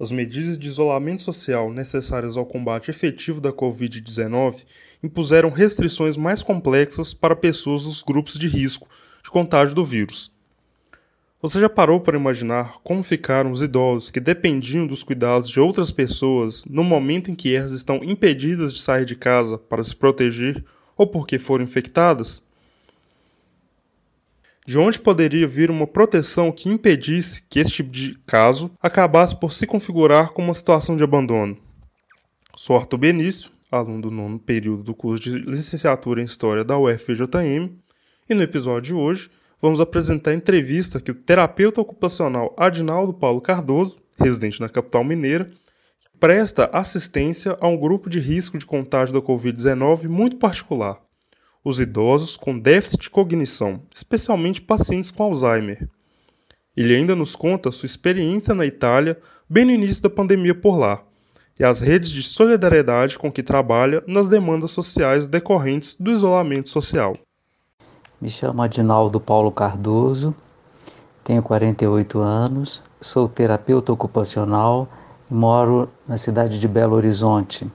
As medidas de isolamento social necessárias ao combate efetivo da Covid-19 impuseram restrições mais complexas para pessoas dos grupos de risco de contágio do vírus. Você já parou para imaginar como ficaram os idosos que dependiam dos cuidados de outras pessoas no momento em que elas estão impedidas de sair de casa para se proteger ou porque foram infectadas? De onde poderia vir uma proteção que impedisse que esse tipo de caso acabasse por se configurar como uma situação de abandono. Sou Arthur Benício, aluno do nono período do curso de licenciatura em História da UFJM, e no episódio de hoje vamos apresentar a entrevista que o terapeuta ocupacional Adinaldo Paulo Cardoso, residente na capital mineira, presta assistência a um grupo de risco de contágio da Covid-19 muito particular, os idosos com déficit de cognição, especialmente pacientes com Alzheimer. Ele ainda nos conta sua experiência na Itália bem no início da pandemia por lá e as redes de solidariedade com que trabalha nas demandas sociais decorrentes do isolamento social. Me chamo Adinaldo Paulo Cardoso, tenho 48 anos, sou terapeuta ocupacional e moro na cidade de Belo Horizonte.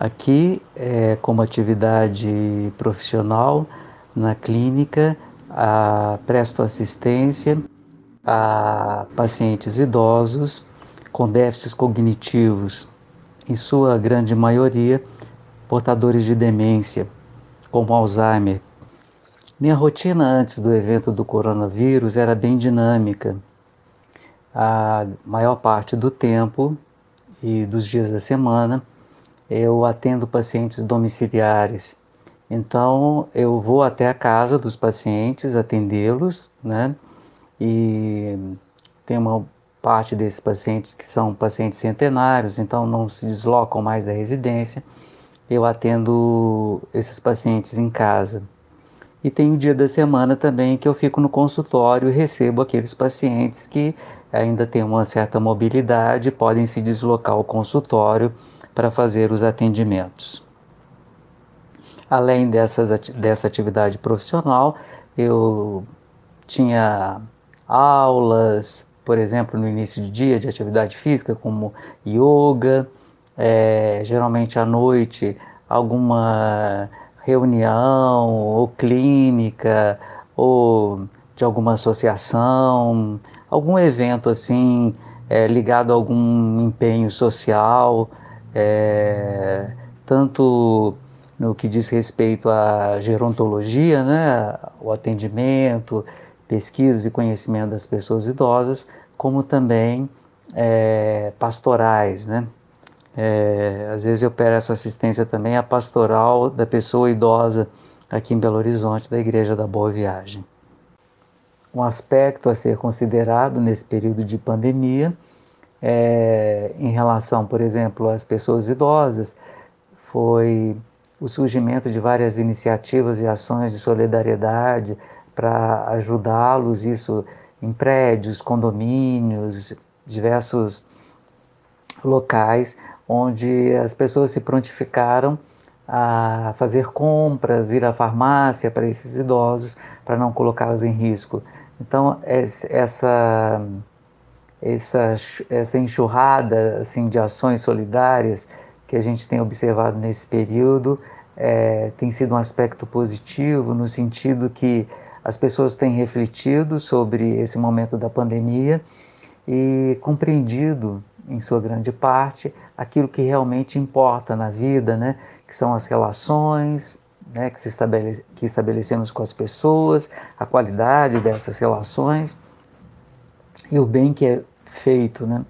Aqui, é, como atividade profissional na clínica, a, presto assistência a pacientes idosos com déficits cognitivos, em sua grande maioria portadores de demência, como Alzheimer. Minha rotina antes do evento do coronavírus era bem dinâmica. A maior parte do tempo e dos dias da semana eu atendo pacientes domiciliares. Então, eu vou até a casa dos pacientes atendê-los, né? E tem uma parte desses pacientes que são pacientes centenários, então não se deslocam mais da residência. Eu atendo esses pacientes em casa. E tem o dia da semana também que eu fico no consultório e recebo aqueles pacientes que ainda têm uma certa mobilidade, podem se deslocar ao consultório para fazer os atendimentos. Além dessas, dessa atividade profissional, eu tinha aulas, por exemplo, no início de dia de atividade física, como yoga, é, geralmente à noite, alguma reunião ou clínica ou de alguma associação, algum evento assim é, ligado a algum empenho social é, tanto no que diz respeito à gerontologia, né, o atendimento, pesquisas e conhecimento das pessoas idosas, como também é, pastorais, né? É, às vezes eu peço assistência também à pastoral da pessoa idosa aqui em Belo Horizonte, da Igreja da Boa Viagem. Um aspecto a ser considerado nesse período de pandemia é, em relação, por exemplo, às pessoas idosas, foi o surgimento de várias iniciativas e ações de solidariedade para ajudá-los, isso em prédios, condomínios, diversos locais onde as pessoas se prontificaram a fazer compras, ir à farmácia para esses idosos, para não colocá-los em risco. Então, essa essa, essa enxurrada assim, de ações solidárias que a gente tem observado nesse período é, tem sido um aspecto positivo no sentido que as pessoas têm refletido sobre esse momento da pandemia e compreendido, em sua grande parte, aquilo que realmente importa na vida, né? que são as relações né? que, estabelece, que estabelecemos com as pessoas, a qualidade dessas relações e o bem que é feito, né?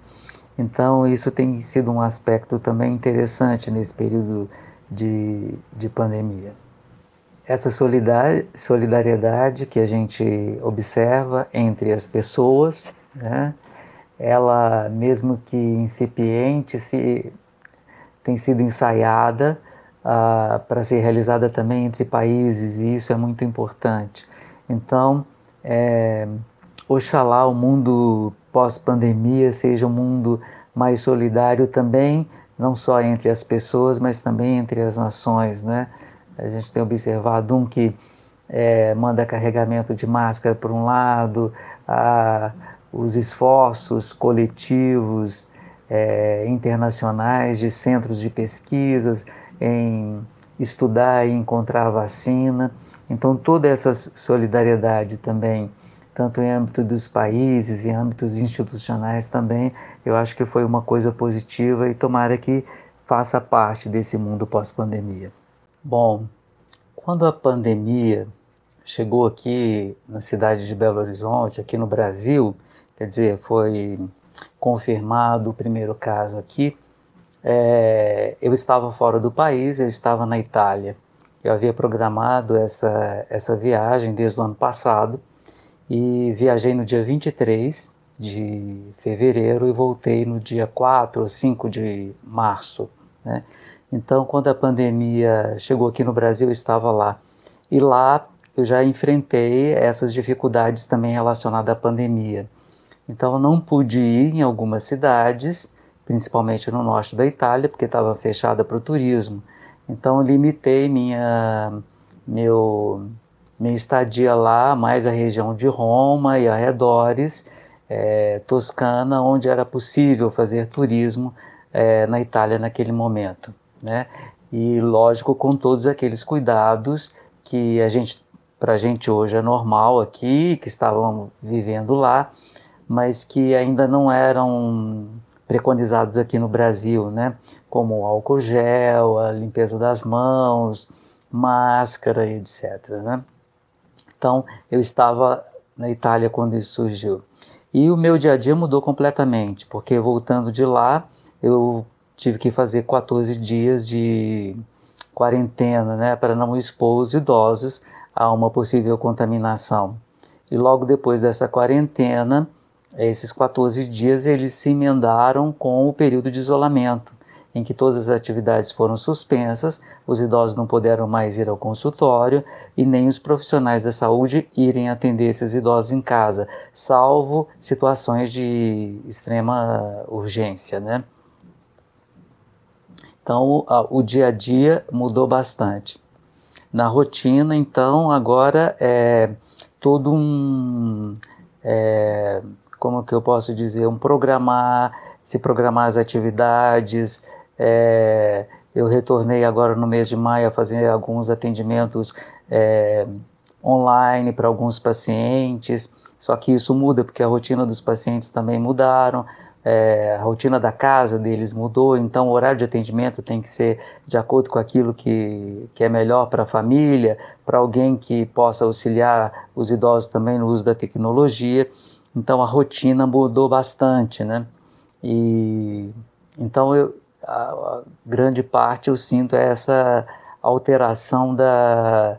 Então isso tem sido um aspecto também interessante nesse período de, de pandemia. Essa solidariedade que a gente observa entre as pessoas, né? Ela, mesmo que incipiente, se, tem sido ensaiada uh, para ser realizada também entre países, e isso é muito importante. Então, é, oxalá o mundo pós-pandemia seja um mundo mais solidário também, não só entre as pessoas, mas também entre as nações, né? A gente tem observado um que é, manda carregamento de máscara por um lado, a, os esforços coletivos é, internacionais de centros de pesquisas em estudar e encontrar vacina. Então, toda essa solidariedade também, tanto em âmbito dos países, em âmbitos institucionais também, eu acho que foi uma coisa positiva e tomara que faça parte desse mundo pós-pandemia. Bom, quando a pandemia chegou aqui na cidade de Belo Horizonte, aqui no Brasil, quer dizer, foi confirmado o primeiro caso aqui, é, eu estava fora do país, eu estava na Itália. Eu havia programado essa, essa viagem desde o ano passado e viajei no dia 23 de fevereiro e voltei no dia 4 ou 5 de março. Né? Então, quando a pandemia chegou aqui no Brasil, eu estava lá. E lá eu já enfrentei essas dificuldades também relacionadas à pandemia. Então, eu não pude ir em algumas cidades, principalmente no norte da Itália, porque estava fechada para o turismo. Então, limitei minha, meu, minha estadia lá, mais a região de Roma e arredores, é, Toscana, onde era possível fazer turismo é, na Itália naquele momento. Né? E, lógico, com todos aqueles cuidados que a gente para a gente hoje é normal aqui, que estavam vivendo lá, mas que ainda não eram preconizados aqui no Brasil, né? Como o álcool gel, a limpeza das mãos, máscara, etc. Né? Então, eu estava na Itália quando isso surgiu. E o meu dia a dia mudou completamente, porque voltando de lá, eu tive que fazer 14 dias de quarentena, né, para não expor os idosos a uma possível contaminação. E logo depois dessa quarentena, esses 14 dias eles se emendaram com o período de isolamento, em que todas as atividades foram suspensas, os idosos não puderam mais ir ao consultório e nem os profissionais da saúde irem atender esses idosos em casa, salvo situações de extrema urgência, né? Então, o dia a dia mudou bastante na rotina, então agora é todo um, é, como que eu posso dizer, um programar, se programar as atividades, é, eu retornei agora no mês de maio a fazer alguns atendimentos é, online para alguns pacientes, só que isso muda porque a rotina dos pacientes também mudaram, é, a rotina da casa deles mudou, então o horário de atendimento tem que ser de acordo com aquilo que, que é melhor para a família, para alguém que possa auxiliar os idosos também no uso da tecnologia. Então a rotina mudou bastante, né? E então eu, a, a grande parte eu sinto é essa alteração da,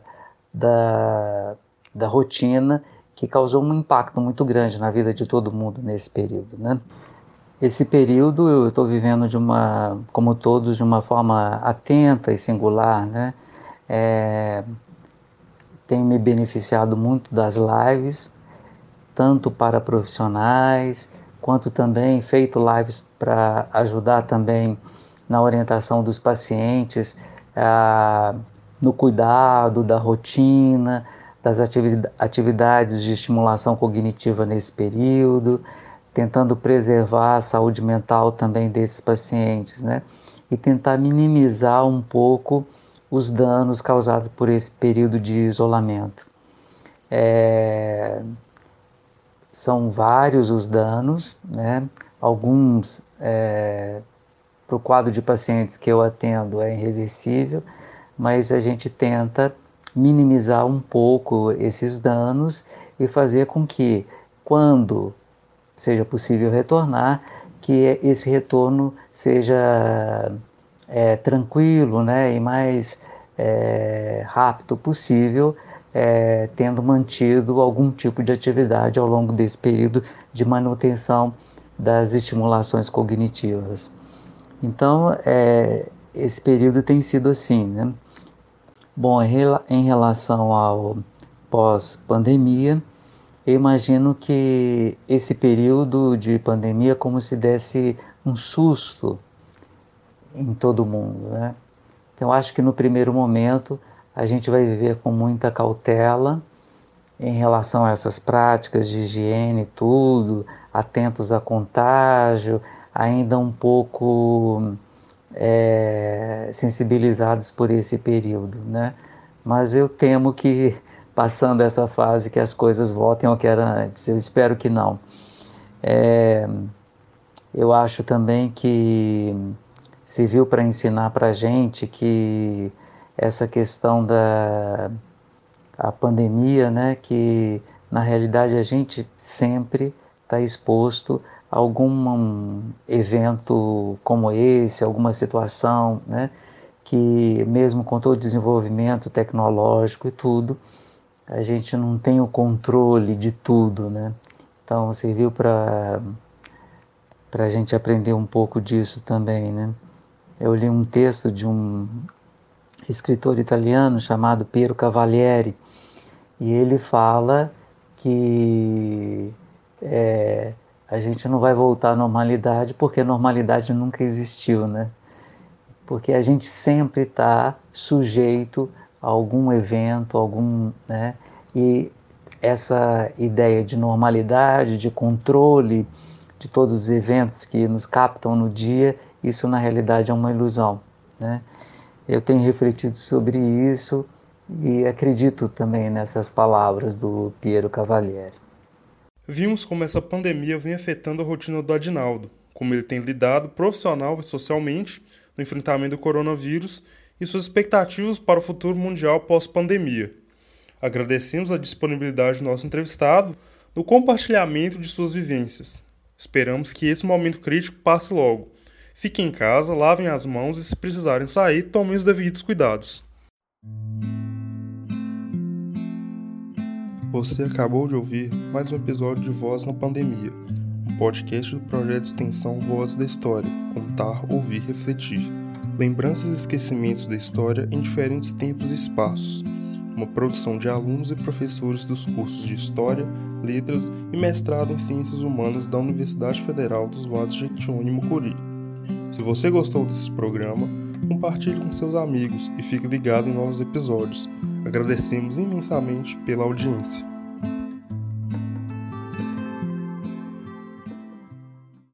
da, da rotina que causou um impacto muito grande na vida de todo mundo nesse período, né? Esse período eu estou vivendo de uma, como todos, de uma forma atenta e singular, né? É, tenho me beneficiado muito das lives, tanto para profissionais, quanto também feito lives para ajudar também na orientação dos pacientes, ah, no cuidado da rotina, das atividades de estimulação cognitiva nesse período tentando preservar a saúde mental também desses pacientes, né? E tentar minimizar um pouco os danos causados por esse período de isolamento. É... São vários os danos, né? Alguns é... para o quadro de pacientes que eu atendo é irreversível, mas a gente tenta minimizar um pouco esses danos e fazer com que, quando seja possível retornar, que esse retorno seja é, tranquilo né, e mais é, rápido possível, é, tendo mantido algum tipo de atividade ao longo desse período de manutenção das estimulações cognitivas. Então, é, esse período tem sido assim, né? Bom, em relação ao pós-pandemia, eu imagino que esse período de pandemia como se desse um susto em todo mundo, né? Então acho que no primeiro momento a gente vai viver com muita cautela em relação a essas práticas de higiene e tudo, atentos a contágio, ainda um pouco é, sensibilizados por esse período, né? Mas eu temo que passando essa fase que as coisas voltem ao que era antes. Eu espero que não. É, eu acho também que serviu para ensinar para gente que essa questão da a pandemia, né, que na realidade a gente sempre está exposto a algum evento como esse, alguma situação, né, que mesmo com todo o desenvolvimento tecnológico e tudo, a gente não tem o controle de tudo, né? Então serviu para para a gente aprender um pouco disso também, né? Eu li um texto de um escritor italiano chamado Piero Cavalieri e ele fala que é, a gente não vai voltar à normalidade porque a normalidade nunca existiu, né? Porque a gente sempre está sujeito algum evento, algum, né? E essa ideia de normalidade, de controle de todos os eventos que nos captam no dia, isso na realidade é uma ilusão, né? Eu tenho refletido sobre isso e acredito também nessas palavras do Piero Cavalieri. Vimos como essa pandemia vem afetando a rotina do Adinaldo, como ele tem lidado profissional e socialmente no enfrentamento do coronavírus e suas expectativas para o futuro mundial pós-pandemia. Agradecemos a disponibilidade do nosso entrevistado no compartilhamento de suas vivências. Esperamos que esse momento crítico passe logo. Fiquem em casa, lavem as mãos e, se precisarem sair, tomem os devidos cuidados. Você acabou de ouvir mais um episódio de Voz na Pandemia, um podcast do projeto de extensão Voz da História Contar, Ouvir, Refletir lembranças e esquecimentos da história em diferentes tempos e espaços. Uma produção de alunos e professores dos cursos de História, Letras e Mestrado em Ciências Humanas da Universidade Federal dos Vales de Jequitinhonha e Mucuri. Se você gostou desse programa, compartilhe com seus amigos e fique ligado em novos episódios. Agradecemos imensamente pela audiência.